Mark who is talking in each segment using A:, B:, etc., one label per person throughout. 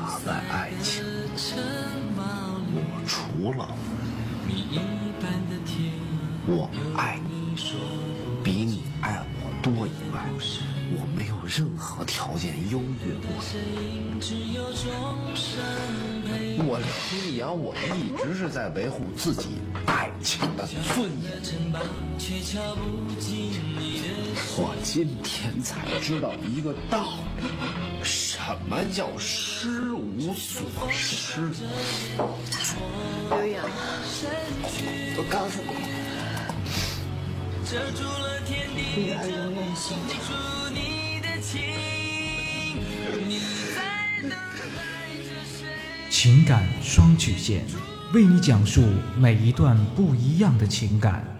A: 打败爱情，我除了我爱你比你爱我多以外，我没有任何条件优越过你。我李阳，我一直是在维护自己爱情的尊严。我今天才知道一个道理，什么叫失无所失。
B: 刘洋，我告诉你，女儿永远心疼。
C: 情感双曲线，为你讲述每一段不一样的情感。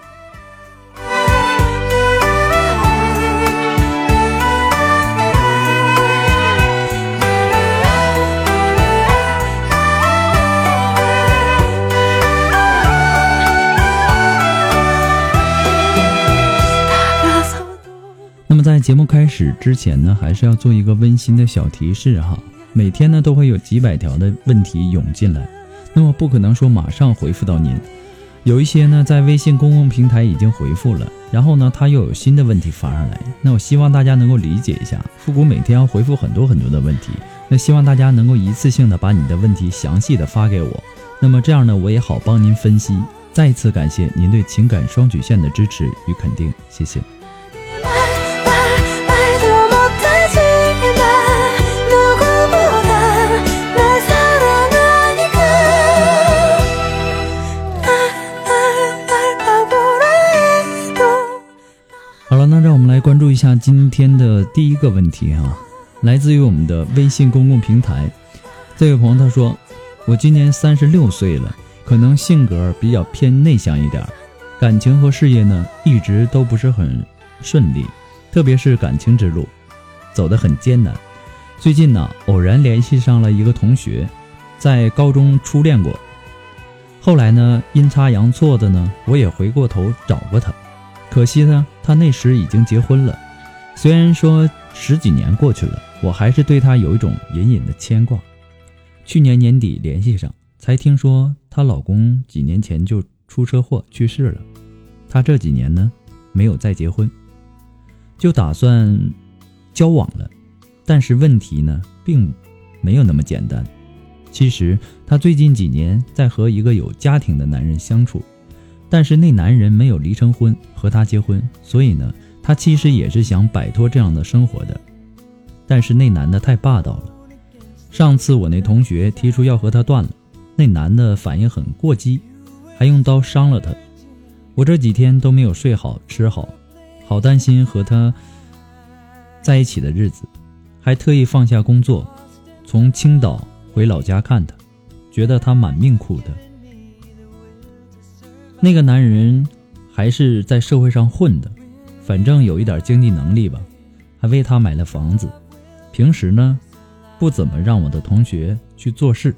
D: 节目开始之前呢，还是要做一个温馨的小提示哈。每天呢都会有几百条的问题涌进来，那么不可能说马上回复到您。有一些呢在微信公共平台已经回复了，然后呢他又有新的问题发上来，那我希望大家能够理解一下，复古每天要回复很多很多的问题，那希望大家能够一次性的把你的问题详细的发给我，那么这样呢我也好帮您分析。再一次感谢您对情感双曲线的支持与肯定，谢谢。注一下今天的第一个问题啊，来自于我们的微信公共平台。这位朋友他说：“我今年三十六岁了，可能性格比较偏内向一点，感情和事业呢一直都不是很顺利，特别是感情之路走得很艰难。最近呢，偶然联系上了一个同学，在高中初恋过，后来呢阴差阳错的呢，我也回过头找过他。”可惜呢，他那时已经结婚了。虽然说十几年过去了，我还是对他有一种隐隐的牵挂。去年年底联系上，才听说她老公几年前就出车祸去世了。她这几年呢，没有再结婚，就打算交往了。但是问题呢，并没有那么简单。其实她最近几年在和一个有家庭的男人相处，但是那男人没有离成婚和她结婚，所以呢，她其实也是想摆脱这样的生活的。但是那男的太霸道了。上次我那同学提出要和他断了，那男的反应很过激，还用刀伤了他。我这几天都没有睡好吃好，好担心和他在一起的日子，还特意放下工作，从青岛回老家看他，觉得他满命苦的。那个男人还是在社会上混的，反正有一点经济能力吧，还为他买了房子。平时呢？不怎么让我的同学去做事，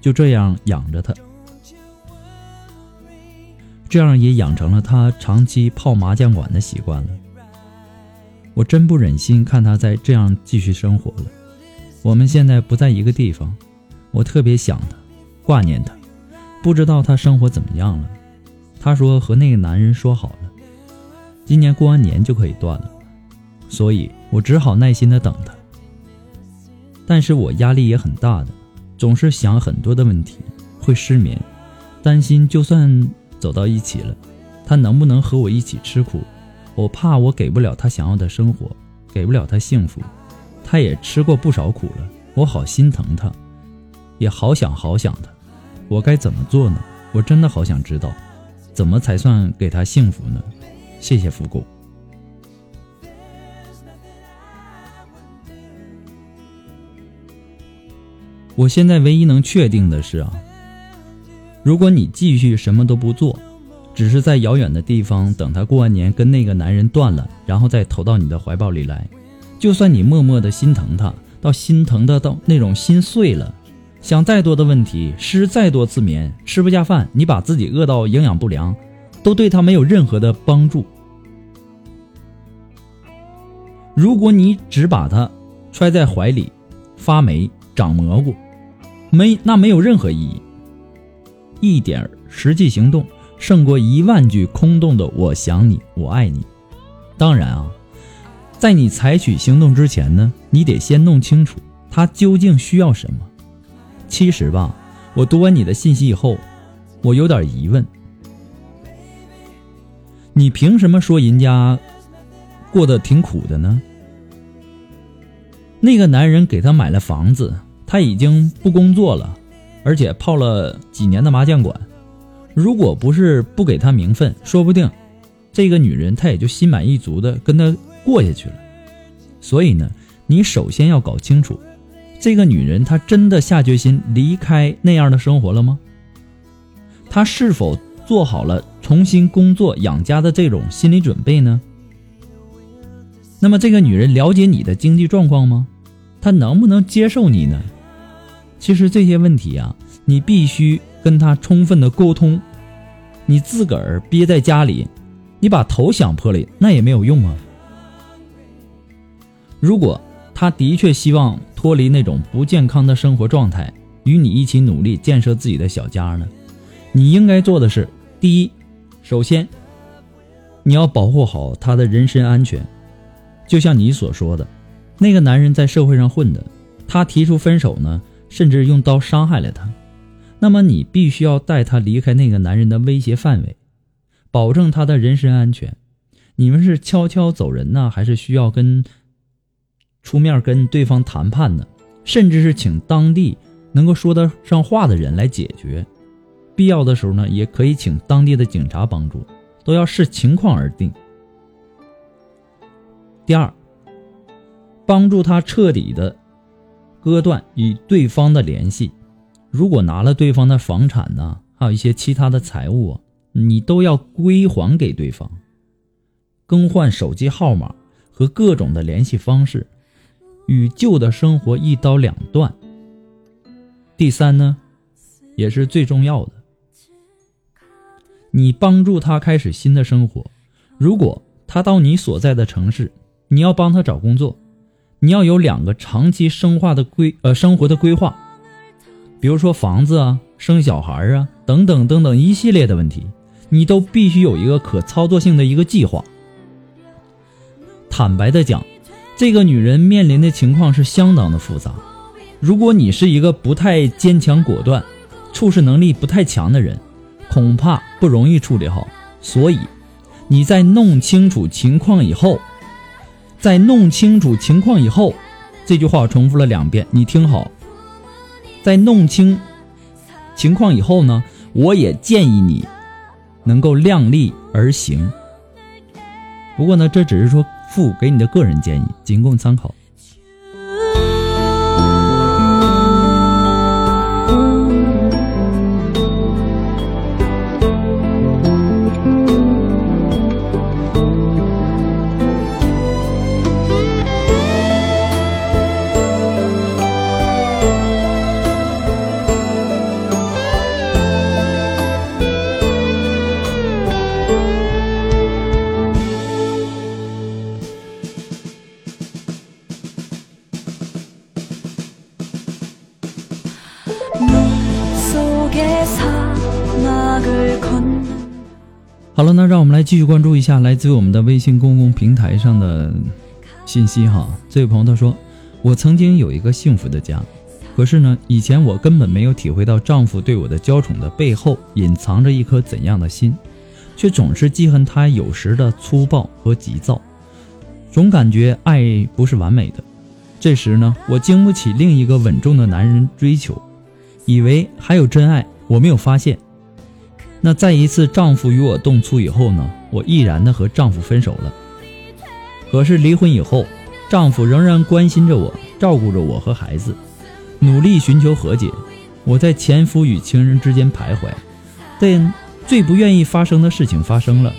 D: 就这样养着他，这样也养成了他长期泡麻将馆的习惯了。我真不忍心看他再这样继续生活了。我们现在不在一个地方，我特别想他，挂念他，不知道他生活怎么样了。他说和那个男人说好了，今年过完年就可以断了，所以我只好耐心的等他。但是我压力也很大的，总是想很多的问题，会失眠，担心就算走到一起了，他能不能和我一起吃苦？我怕我给不了他想要的生活，给不了他幸福。他也吃过不少苦了，我好心疼他，也好想好想他。我该怎么做呢？我真的好想知道，怎么才算给他幸福呢？谢谢福狗。我现在唯一能确定的是啊，如果你继续什么都不做，只是在遥远的地方等他过完年跟那个男人断了，然后再投到你的怀抱里来，就算你默默的心疼他，到心疼的到那种心碎了，想再多的问题，失再多次眠，吃不下饭，你把自己饿到营养不良，都对他没有任何的帮助。如果你只把他揣在怀里，发霉长蘑菇。没，那没有任何意义。一点实际行动胜过一万句空洞的“我想你，我爱你”。当然啊，在你采取行动之前呢，你得先弄清楚他究竟需要什么。其实吧，我读完你的信息以后，我有点疑问：你凭什么说人家过得挺苦的呢？那个男人给他买了房子。他已经不工作了，而且泡了几年的麻将馆。如果不是不给他名分，说不定这个女人她也就心满意足的跟他过下去了。所以呢，你首先要搞清楚，这个女人她真的下决心离开那样的生活了吗？她是否做好了重新工作养家的这种心理准备呢？那么这个女人了解你的经济状况吗？她能不能接受你呢？其实这些问题啊，你必须跟她充分的沟通。你自个儿憋在家里，你把头想破了，那也没有用啊。如果她的确希望脱离那种不健康的生活状态，与你一起努力建设自己的小家呢，你应该做的是：第一，首先你要保护好他的人身安全。就像你所说的，那个男人在社会上混的，他提出分手呢。甚至用刀伤害了他，那么你必须要带他离开那个男人的威胁范围，保证他的人身安全。你们是悄悄走人呢，还是需要跟出面跟对方谈判的？甚至是请当地能够说得上话的人来解决。必要的时候呢，也可以请当地的警察帮助，都要视情况而定。第二，帮助他彻底的。割断与对方的联系，如果拿了对方的房产呢，还有一些其他的财物，你都要归还给对方。更换手机号码和各种的联系方式，与旧的生活一刀两断。第三呢，也是最重要的，你帮助他开始新的生活。如果他到你所在的城市，你要帮他找工作。你要有两个长期生化的规呃生活的规划，比如说房子啊、生小孩啊等等等等一系列的问题，你都必须有一个可操作性的一个计划。坦白的讲，这个女人面临的情况是相当的复杂。如果你是一个不太坚强果断、处事能力不太强的人，恐怕不容易处理好。所以，你在弄清楚情况以后，在弄清楚情况以后，这句话我重复了两遍，你听好。在弄清情况以后呢，我也建议你能够量力而行。不过呢，这只是说附给你的个人建议，仅供参考。好了，那让我们来继续关注一下来自于我们的微信公共平台上的信息哈。这位朋友他说：“我曾经有一个幸福的家，可是呢，以前我根本没有体会到丈夫对我的娇宠的背后隐藏着一颗怎样的心，却总是记恨他有时的粗暴和急躁，总感觉爱不是完美的。这时呢，我经不起另一个稳重的男人追求，以为还有真爱，我没有发现。”那在一次丈夫与我动粗以后呢，我毅然的和丈夫分手了。可是离婚以后，丈夫仍然关心着我，照顾着我和孩子，努力寻求和解。我在前夫与情人之间徘徊，但最不愿意发生的事情发生了。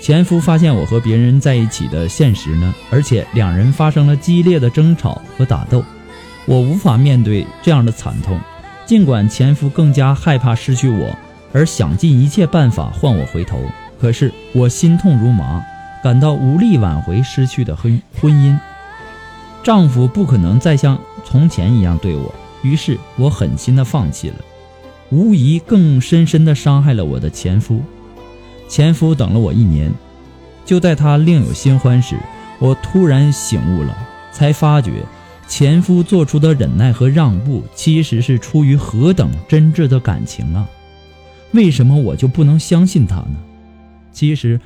D: 前夫发现我和别人在一起的现实呢，而且两人发生了激烈的争吵和打斗。我无法面对这样的惨痛，尽管前夫更加害怕失去我。而想尽一切办法换我回头，可是我心痛如麻，感到无力挽回失去的婚婚姻。丈夫不可能再像从前一样对我，于是我狠心的放弃了，无疑更深深的伤害了我的前夫。前夫等了我一年，就在他另有新欢时，我突然醒悟了，才发觉前夫做出的忍耐和让步，其实是出于何等真挚的感情啊！为什么我就不能相信他呢？其实，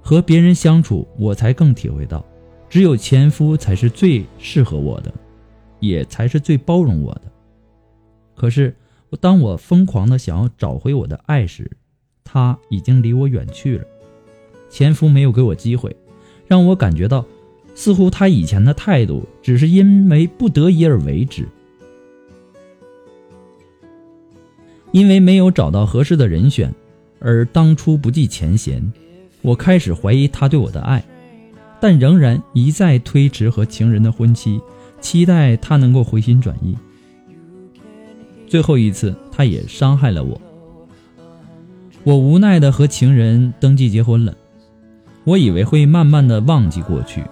D: 和别人相处，我才更体会到，只有前夫才是最适合我的，也才是最包容我的。可是，当我疯狂的想要找回我的爱时，他已经离我远去了。前夫没有给我机会，让我感觉到，似乎他以前的态度只是因为不得已而为之。因为没有找到合适的人选，而当初不计前嫌，我开始怀疑他对我的爱，但仍然一再推迟和情人的婚期，期待他能够回心转意。最后一次，他也伤害了我。我无奈的和情人登记结婚了。我以为会慢慢的忘记过去，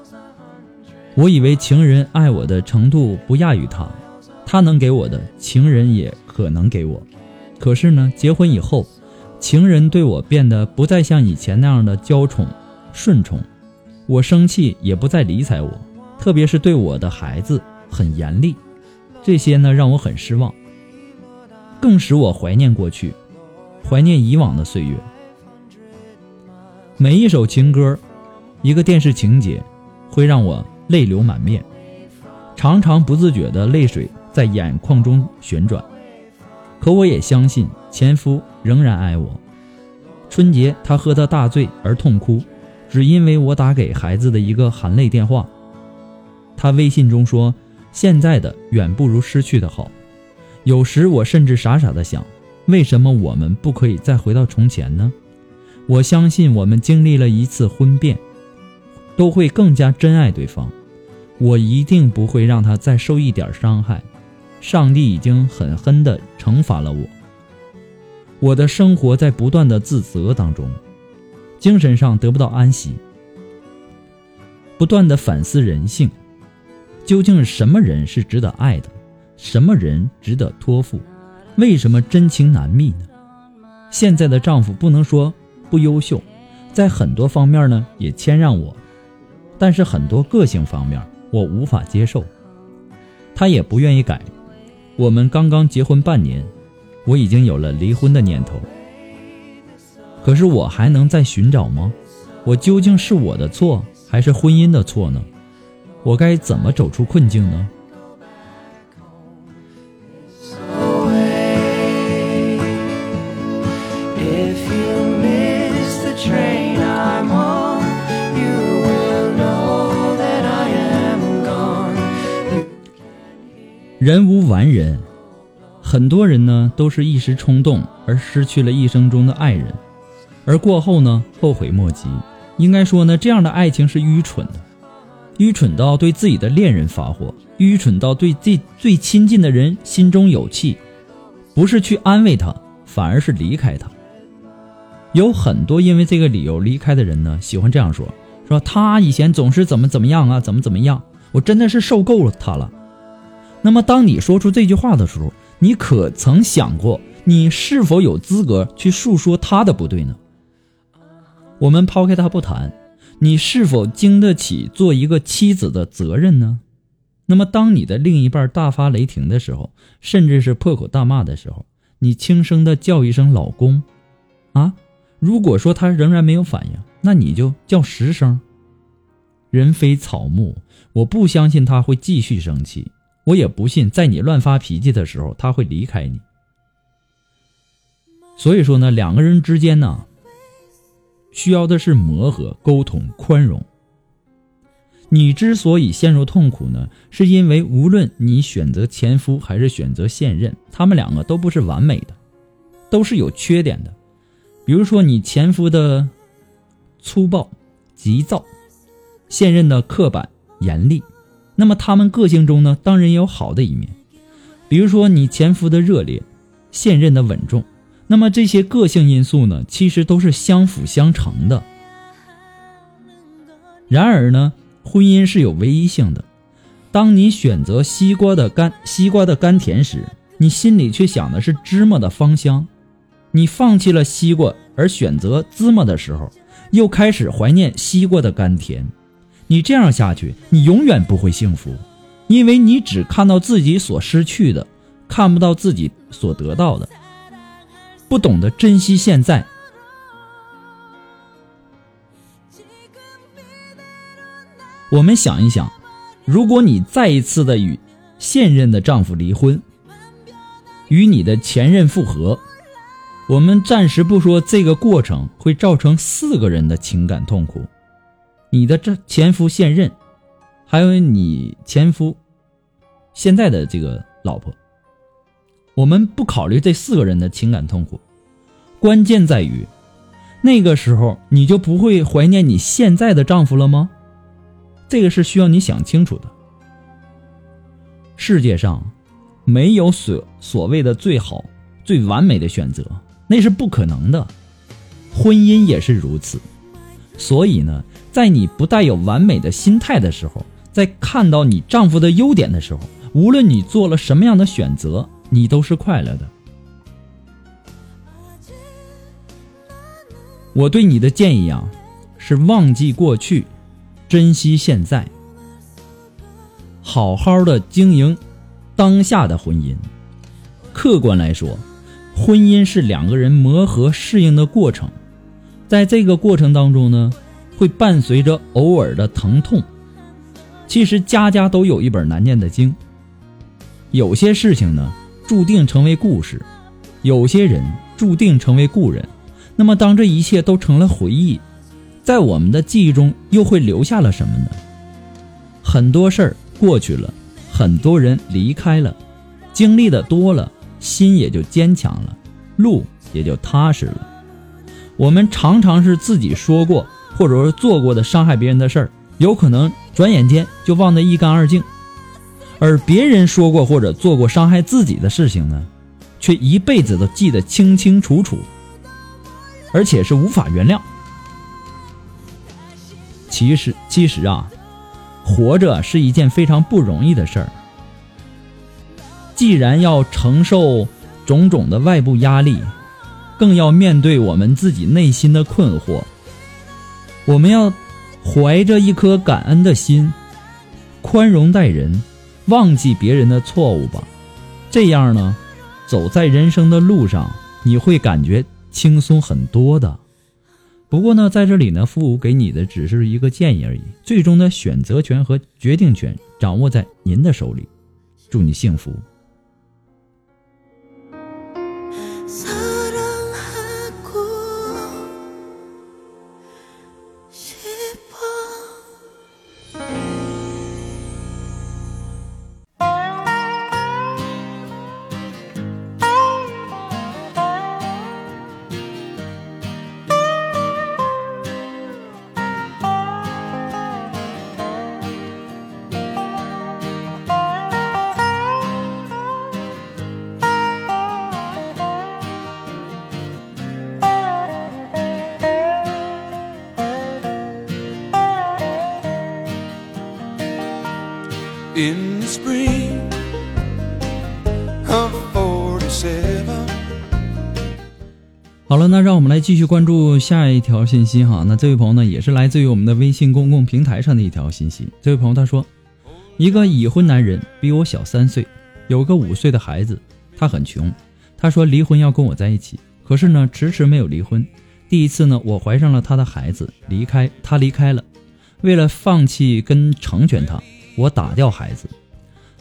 D: 我以为情人爱我的程度不亚于他，他能给我的，情人也可能给我。可是呢，结婚以后，情人对我变得不再像以前那样的娇宠、顺从，我生气也不再理睬我，特别是对我的孩子很严厉，这些呢让我很失望，更使我怀念过去，怀念以往的岁月。每一首情歌，一个电视情节，会让我泪流满面，常常不自觉的泪水在眼眶中旋转。可我也相信前夫仍然爱我。春节他喝得大醉而痛哭，只因为我打给孩子的一个含泪电话。他微信中说：“现在的远不如失去的好。”有时我甚至傻傻的想，为什么我们不可以再回到从前呢？我相信我们经历了一次婚变，都会更加珍爱对方。我一定不会让他再受一点伤害。上帝已经狠狠地惩罚了我。我的生活在不断的自责当中，精神上得不到安息，不断的反思人性，究竟什么人是值得爱的，什么人值得托付？为什么真情难觅呢？现在的丈夫不能说不优秀，在很多方面呢也谦让我，但是很多个性方面我无法接受，他也不愿意改。我们刚刚结婚半年，我已经有了离婚的念头。可是我还能再寻找吗？我究竟是我的错，还是婚姻的错呢？我该怎么走出困境呢？人无完人，很多人呢都是一时冲动而失去了一生中的爱人，而过后呢后悔莫及。应该说呢，这样的爱情是愚蠢的，愚蠢到对自己的恋人发火，愚蠢到对最最亲近的人心中有气，不是去安慰他，反而是离开他。有很多因为这个理由离开的人呢，喜欢这样说：说他以前总是怎么怎么样啊，怎么怎么样，我真的是受够了他了。那么，当你说出这句话的时候，你可曾想过，你是否有资格去诉说他的不对呢？我们抛开他不谈，你是否经得起做一个妻子的责任呢？那么，当你的另一半大发雷霆的时候，甚至是破口大骂的时候，你轻声的叫一声“老公”，啊，如果说他仍然没有反应，那你就叫十声。人非草木，我不相信他会继续生气，我也不信在你乱发脾气的时候他会离开你。所以说呢，两个人之间呢。需要的是磨合、沟通、宽容。你之所以陷入痛苦呢，是因为无论你选择前夫还是选择现任，他们两个都不是完美的，都是有缺点的。比如说你前夫的粗暴、急躁，现任的刻板、严厉，那么他们个性中呢，当然也有好的一面。比如说你前夫的热烈，现任的稳重。那么这些个性因素呢，其实都是相辅相成的。然而呢，婚姻是有唯一性的。当你选择西瓜的甘西瓜的甘甜时，你心里却想的是芝麻的芳香；你放弃了西瓜而选择芝麻的时候，又开始怀念西瓜的甘甜。你这样下去，你永远不会幸福，因为你只看到自己所失去的，看不到自己所得到的。不懂得珍惜现在。我们想一想，如果你再一次的与现任的丈夫离婚，与你的前任复合，我们暂时不说这个过程会造成四个人的情感痛苦，你的这前夫现任，还有你前夫现在的这个老婆。我们不考虑这四个人的情感痛苦，关键在于，那个时候你就不会怀念你现在的丈夫了吗？这个是需要你想清楚的。世界上没有所所谓的最好、最完美的选择，那是不可能的。婚姻也是如此。所以呢，在你不带有完美的心态的时候，在看到你丈夫的优点的时候，无论你做了什么样的选择。你都是快乐的。我对你的建议啊，是忘记过去，珍惜现在，好好的经营当下的婚姻。客观来说，婚姻是两个人磨合适应的过程，在这个过程当中呢，会伴随着偶尔的疼痛。其实家家都有一本难念的经，有些事情呢。注定成为故事，有些人注定成为故人。那么，当这一切都成了回忆，在我们的记忆中又会留下了什么呢？很多事儿过去了，很多人离开了，经历的多了，心也就坚强了，路也就踏实了。我们常常是自己说过或者说做过的伤害别人的事儿，有可能转眼间就忘得一干二净。而别人说过或者做过伤害自己的事情呢，却一辈子都记得清清楚楚，而且是无法原谅。其实，其实啊，活着是一件非常不容易的事儿。既然要承受种种的外部压力，更要面对我们自己内心的困惑。我们要怀着一颗感恩的心，宽容待人，忘记别人的错误吧。这样呢，走在人生的路上，你会感觉轻松很多的。不过呢，在这里呢，父母给你的只是一个建议而已，最终的选择权和决定权掌握在您的手里。祝你幸福。好了，那让我们来继续关注下一条信息哈。那这位朋友呢，也是来自于我们的微信公共平台上的一条信息。这位朋友他说，一个已婚男人比我小三岁，有个五岁的孩子，他很穷。他说离婚要跟我在一起，可是呢，迟迟没有离婚。第一次呢，我怀上了他的孩子，离开他离开了。为了放弃跟成全他，我打掉孩子。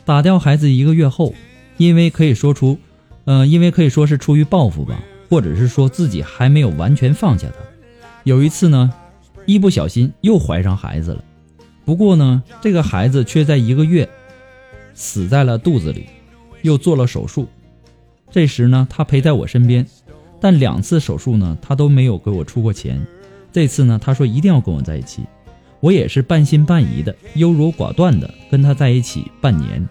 D: 打掉孩子一个月后，因为可以说出，呃，因为可以说是出于报复吧。或者是说自己还没有完全放下他。有一次呢，一不小心又怀上孩子了，不过呢，这个孩子却在一个月死在了肚子里，又做了手术。这时呢，他陪在我身边，但两次手术呢，他都没有给我出过钱。这次呢，他说一定要跟我在一起，我也是半信半疑的，优柔寡断的跟他在一起半年。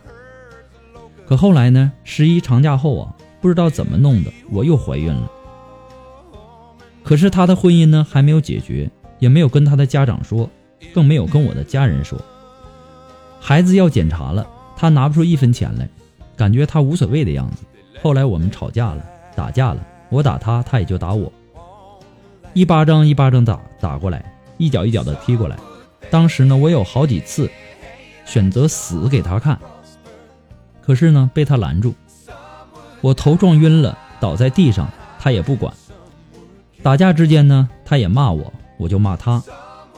D: 可后来呢，十一长假后啊。不知道怎么弄的，我又怀孕了。可是他的婚姻呢还没有解决，也没有跟他的家长说，更没有跟我的家人说。孩子要检查了，他拿不出一分钱来，感觉他无所谓的样子。后来我们吵架了，打架了，我打他，他也就打我，一巴掌一巴掌打打过来，一脚一脚的踢过来。当时呢，我有好几次选择死给他看，可是呢被他拦住。我头撞晕了，倒在地上，他也不管。打架之间呢，他也骂我，我就骂他，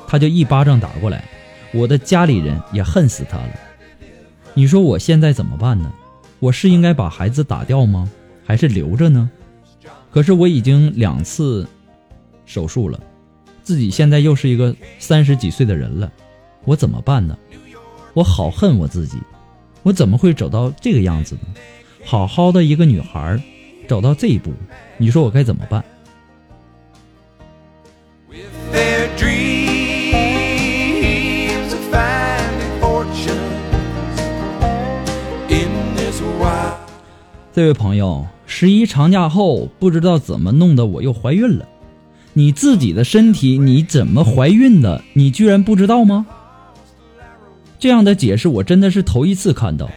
D: 他就一巴掌打过来。我的家里人也恨死他了。你说我现在怎么办呢？我是应该把孩子打掉吗？还是留着呢？可是我已经两次手术了，自己现在又是一个三十几岁的人了，我怎么办呢？我好恨我自己，我怎么会走到这个样子呢？好好的一个女孩，走到这一步，你说我该怎么办？这位朋友，十一长假后不知道怎么弄的，我又怀孕了。你自己的身体你怎么怀孕的？你居然不知道吗？这样的解释我真的是头一次看到，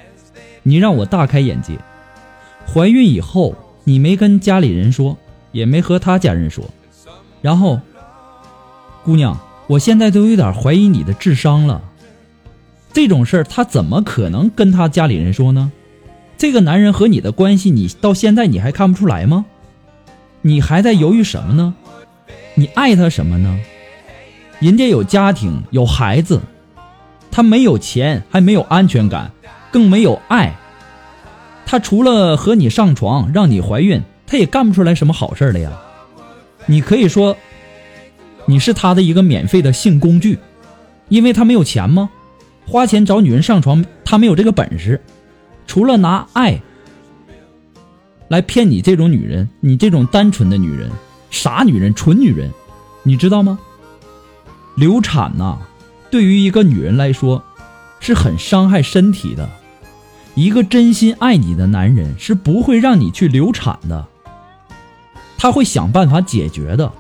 D: 你让我大开眼界。怀孕以后，你没跟家里人说，也没和他家人说，然后，姑娘，我现在都有点怀疑你的智商了。这种事儿他怎么可能跟他家里人说呢？这个男人和你的关系，你到现在你还看不出来吗？你还在犹豫什么呢？你爱他什么呢？人家有家庭有孩子，他没有钱，还没有安全感，更没有爱。他除了和你上床，让你怀孕，他也干不出来什么好事了呀。你可以说，你是他的一个免费的性工具，因为他没有钱吗？花钱找女人上床，他没有这个本事。除了拿爱来骗你这种女人，你这种单纯的女人、傻女人、蠢女人，你知道吗？流产呐、对于一个女人来说，是很伤害身体的。一个真心爱你的男人是不会让你去流产的，他会想办法解决的。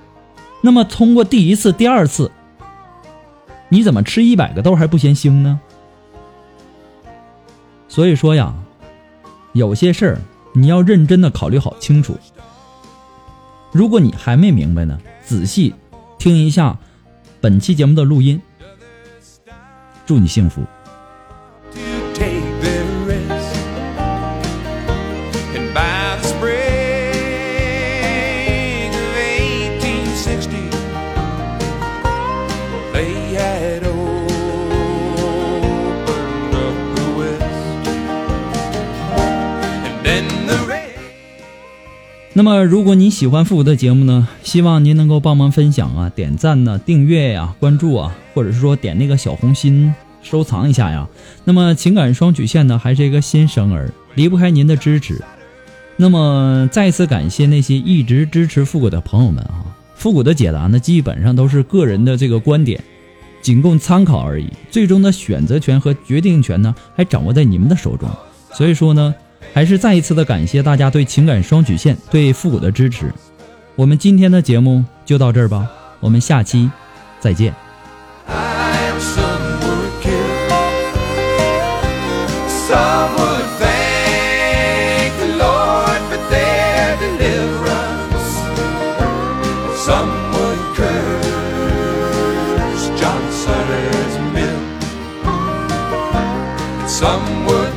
D: 那么通过第一次、第二次，你怎么吃一百个豆还不嫌腥呢？所以说呀，有些事儿你要认真的考虑好清楚。如果你还没明白呢，仔细听一下本期节目的录音，祝你幸福。那么，如果你喜欢复古的节目呢，希望您能够帮忙分享啊、点赞呢、订阅呀、关注啊，或者是说点那个小红心收藏一下呀。那么，情感双曲线呢，还是一个新生儿，离不开您的支持。那么，再次感谢那些一直支持复古的朋友们啊！复古的解答呢，基本上都是个人的这个观点，仅供参考而已。最终的选择权和决定权呢，还掌握在你们的手中。所以说呢，还是再一次的感谢大家对情感双曲线、对复古的支持。我们今天的节目就到这儿吧，我们下期再见。
E: Some would